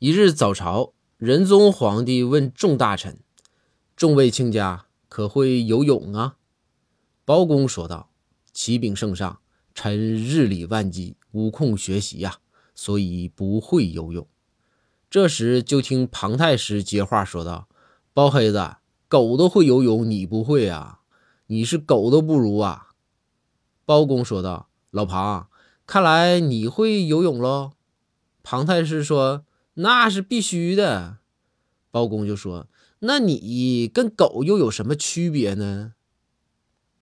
一日早朝，仁宗皇帝问众大臣：“众位卿家可会游泳啊？”包公说道：“启禀圣上，臣日理万机，无空学习呀，所以不会游泳。”这时，就听庞太师接话说道：“包黑子，狗都会游泳，你不会啊？你是狗都不如啊！”包公说道：“老庞，看来你会游泳喽？”庞太师说。那是必须的，包公就说：“那你跟狗又有什么区别呢？”